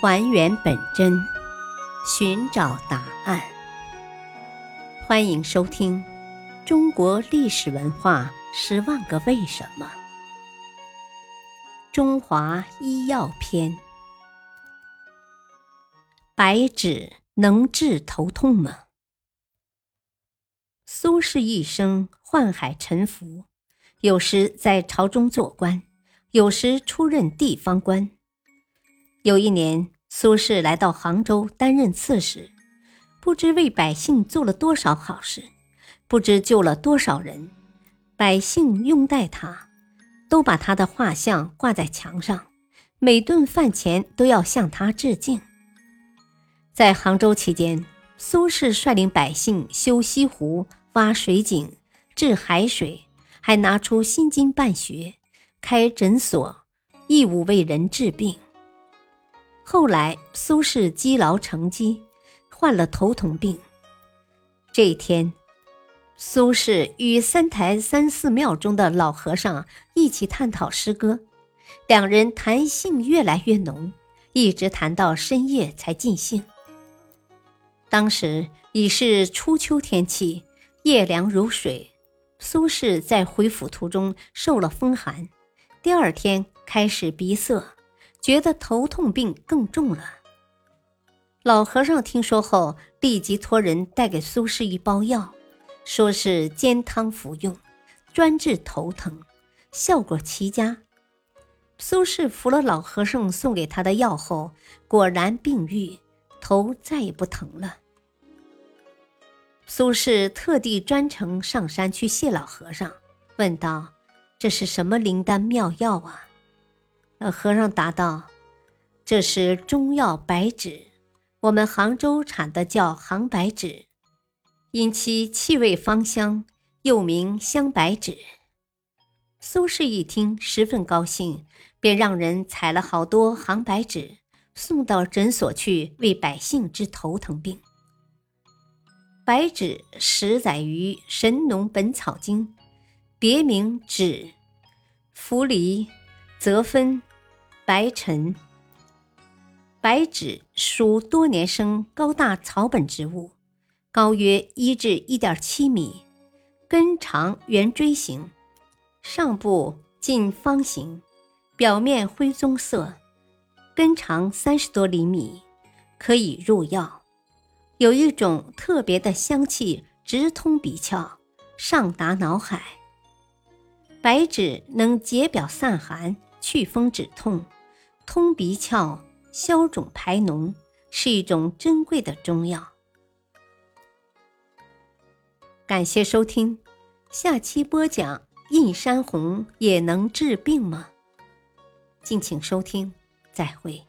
还原本真，寻找答案。欢迎收听《中国历史文化十万个为什么》《中华医药篇》。白芷能治头痛吗？苏轼一生宦海沉浮，有时在朝中做官，有时出任地方官。有一年，苏轼来到杭州担任刺史，不知为百姓做了多少好事，不知救了多少人，百姓拥戴他，都把他的画像挂在墙上，每顿饭前都要向他致敬。在杭州期间，苏轼率领百姓修西湖、挖水井、治海水，还拿出薪金办学、开诊所，义务为人治病。后来，苏轼积劳成疾，患了头痛病。这一天，苏轼与三台三寺庙中的老和尚一起探讨诗歌，两人谈兴越来越浓，一直谈到深夜才尽兴。当时已是初秋天气，夜凉如水。苏轼在回府途中受了风寒，第二天开始鼻塞。觉得头痛病更重了。老和尚听说后，立即托人带给苏轼一包药，说是煎汤服用，专治头疼，效果奇佳。苏轼服了老和尚送给他的药后，果然病愈，头再也不疼了。苏轼特地专程上山去谢老和尚，问道：“这是什么灵丹妙药啊？”老和尚答道：“这是中药白芷，我们杭州产的叫杭白芷，因其气味芳香，又名香白芷。”苏轼一听，十分高兴，便让人采了好多杭白芷，送到诊所去为百姓治头疼病。白芷始载于《神农本草经》，别名芷、茯苓、泽酚。白陈、白芷属多年生高大草本植物，高约一至一点七米，根长圆锥形，上部近方形，表面灰棕色，根长三十多厘米，可以入药。有一种特别的香气，直通鼻窍，上达脑海。白芷能解表散寒，祛风止痛。通鼻窍、消肿排脓，是一种珍贵的中药。感谢收听，下期播讲映山红也能治病吗？敬请收听，再会。